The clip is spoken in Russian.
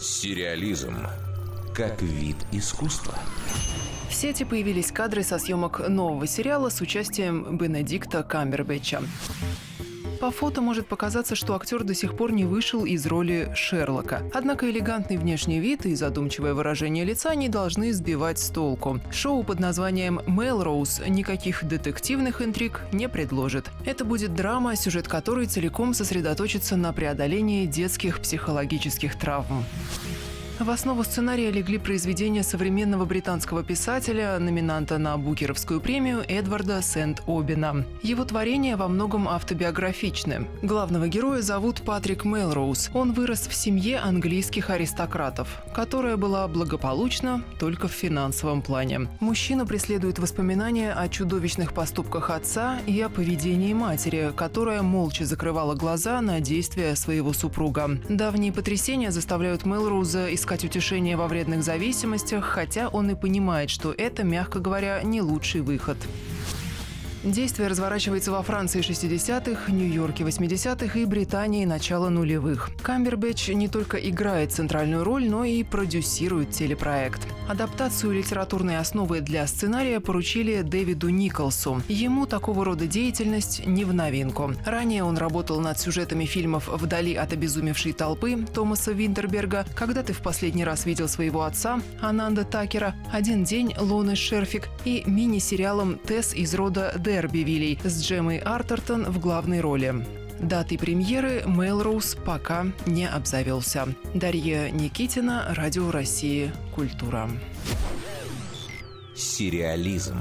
Сериализм как вид искусства. В сети появились кадры со съемок нового сериала с участием Бенедикта Камбербэтча. По фото может показаться, что актер до сих пор не вышел из роли Шерлока. Однако элегантный внешний вид и задумчивое выражение лица не должны сбивать с толку. Шоу под названием «Мелроуз» никаких детективных интриг не предложит. Это будет драма, сюжет которой целиком сосредоточится на преодолении детских психологических травм. В основу сценария легли произведения современного британского писателя, номинанта на Букеровскую премию Эдварда Сент-Обина. Его творения во многом автобиографичны. Главного героя зовут Патрик Мелроуз. Он вырос в семье английских аристократов, которая была благополучна только в финансовом плане. Мужчину преследуют воспоминания о чудовищных поступках отца и о поведении матери, которая молча закрывала глаза на действия своего супруга. Давние потрясения заставляют Мелроуза искать искать утешение во вредных зависимостях, хотя он и понимает, что это, мягко говоря, не лучший выход. Действие разворачивается во Франции 60-х, Нью-Йорке 80-х и Британии начала нулевых. Камбербэтч не только играет центральную роль, но и продюсирует телепроект. Адаптацию литературной основы для сценария поручили Дэвиду Николсу. Ему такого рода деятельность не в новинку. Ранее он работал над сюжетами фильмов «Вдали от обезумевшей толпы» Томаса Винтерберга, «Когда ты в последний раз видел своего отца» Ананда Такера, «Один день» Лоны Шерфик и мини-сериалом «Тесс из рода Дербивилей» с Джемой Артертон в главной роли. Датой премьеры Мейлроуз пока не обзавелся. Дарья Никитина, Радио России, Культура. Сериализм.